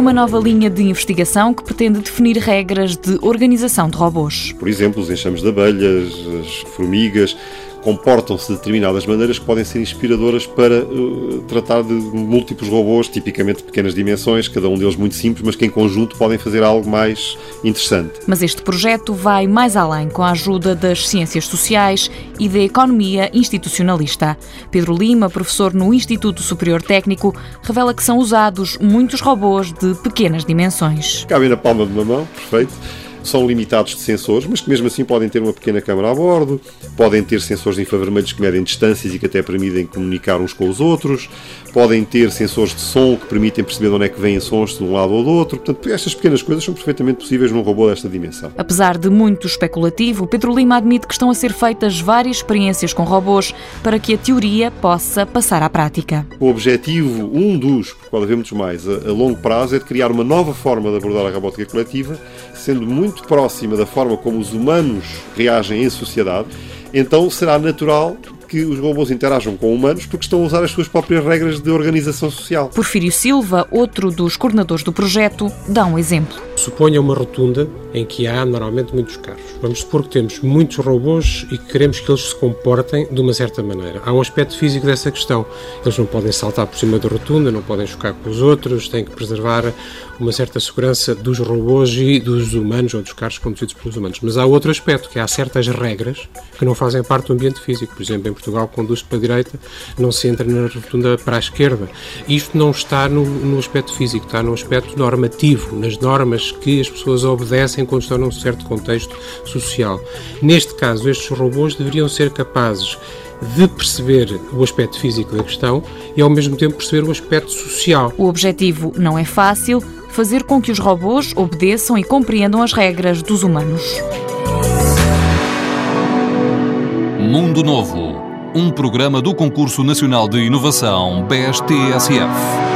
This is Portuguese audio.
uma nova linha de investigação que pretende definir regras de organização de robôs. Por exemplo, os enxames de abelhas, as formigas, comportam-se de determinadas maneiras que podem ser inspiradoras para uh, tratar de múltiplos robôs, tipicamente de pequenas dimensões, cada um deles muito simples, mas que em conjunto podem fazer algo mais interessante. Mas este projeto vai mais além, com a ajuda das ciências sociais e da economia institucionalista. Pedro Lima, professor no Instituto Superior Técnico, revela que são usados muitos robôs de pequenas dimensões. Cabem na palma de uma mão, perfeito são limitados de sensores, mas que mesmo assim podem ter uma pequena câmara a bordo, podem ter sensores infravermelhos que medem distâncias e que até permitem comunicar uns com os outros, podem ter sensores de som que permitem perceber de onde é que vêm sons de um lado ou do outro. Portanto, estas pequenas coisas são perfeitamente possíveis num robô desta dimensão. Apesar de muito especulativo, Pedro Lima admite que estão a ser feitas várias experiências com robôs para que a teoria possa passar à prática. O objetivo, um dos, porque pode haver muitos mais, a, a longo prazo, é de criar uma nova forma de abordar a robótica coletiva, sendo muito próxima da forma como os humanos reagem em sociedade. Então será natural que os robôs interajam com humanos porque estão a usar as suas próprias regras de organização social. Porfírio Silva, outro dos coordenadores do projeto, dá um exemplo. Suponha uma rotunda em que há normalmente muitos carros. Vamos supor que temos muitos robôs e que queremos que eles se comportem de uma certa maneira. Há um aspecto físico dessa questão. Eles não podem saltar por cima da rotunda, não podem chocar com os outros, têm que preservar uma certa segurança dos robôs e dos humanos ou dos carros conduzidos pelos humanos. Mas há outro aspecto, que há certas regras que não fazem parte do ambiente físico. Por exemplo, em Portugal, conduz para a direita, não se entra na rotunda para a esquerda. Isto não está no, no aspecto físico, está no aspecto normativo, nas normas que as pessoas obedecem quando estão num certo contexto social. Neste caso, estes robôs deveriam ser capazes de perceber o aspecto físico da questão e ao mesmo tempo perceber o aspecto social. O objetivo não é fácil, fazer com que os robôs obedeçam e compreendam as regras dos humanos. Mundo Novo, um programa do Concurso Nacional de Inovação BSTSF.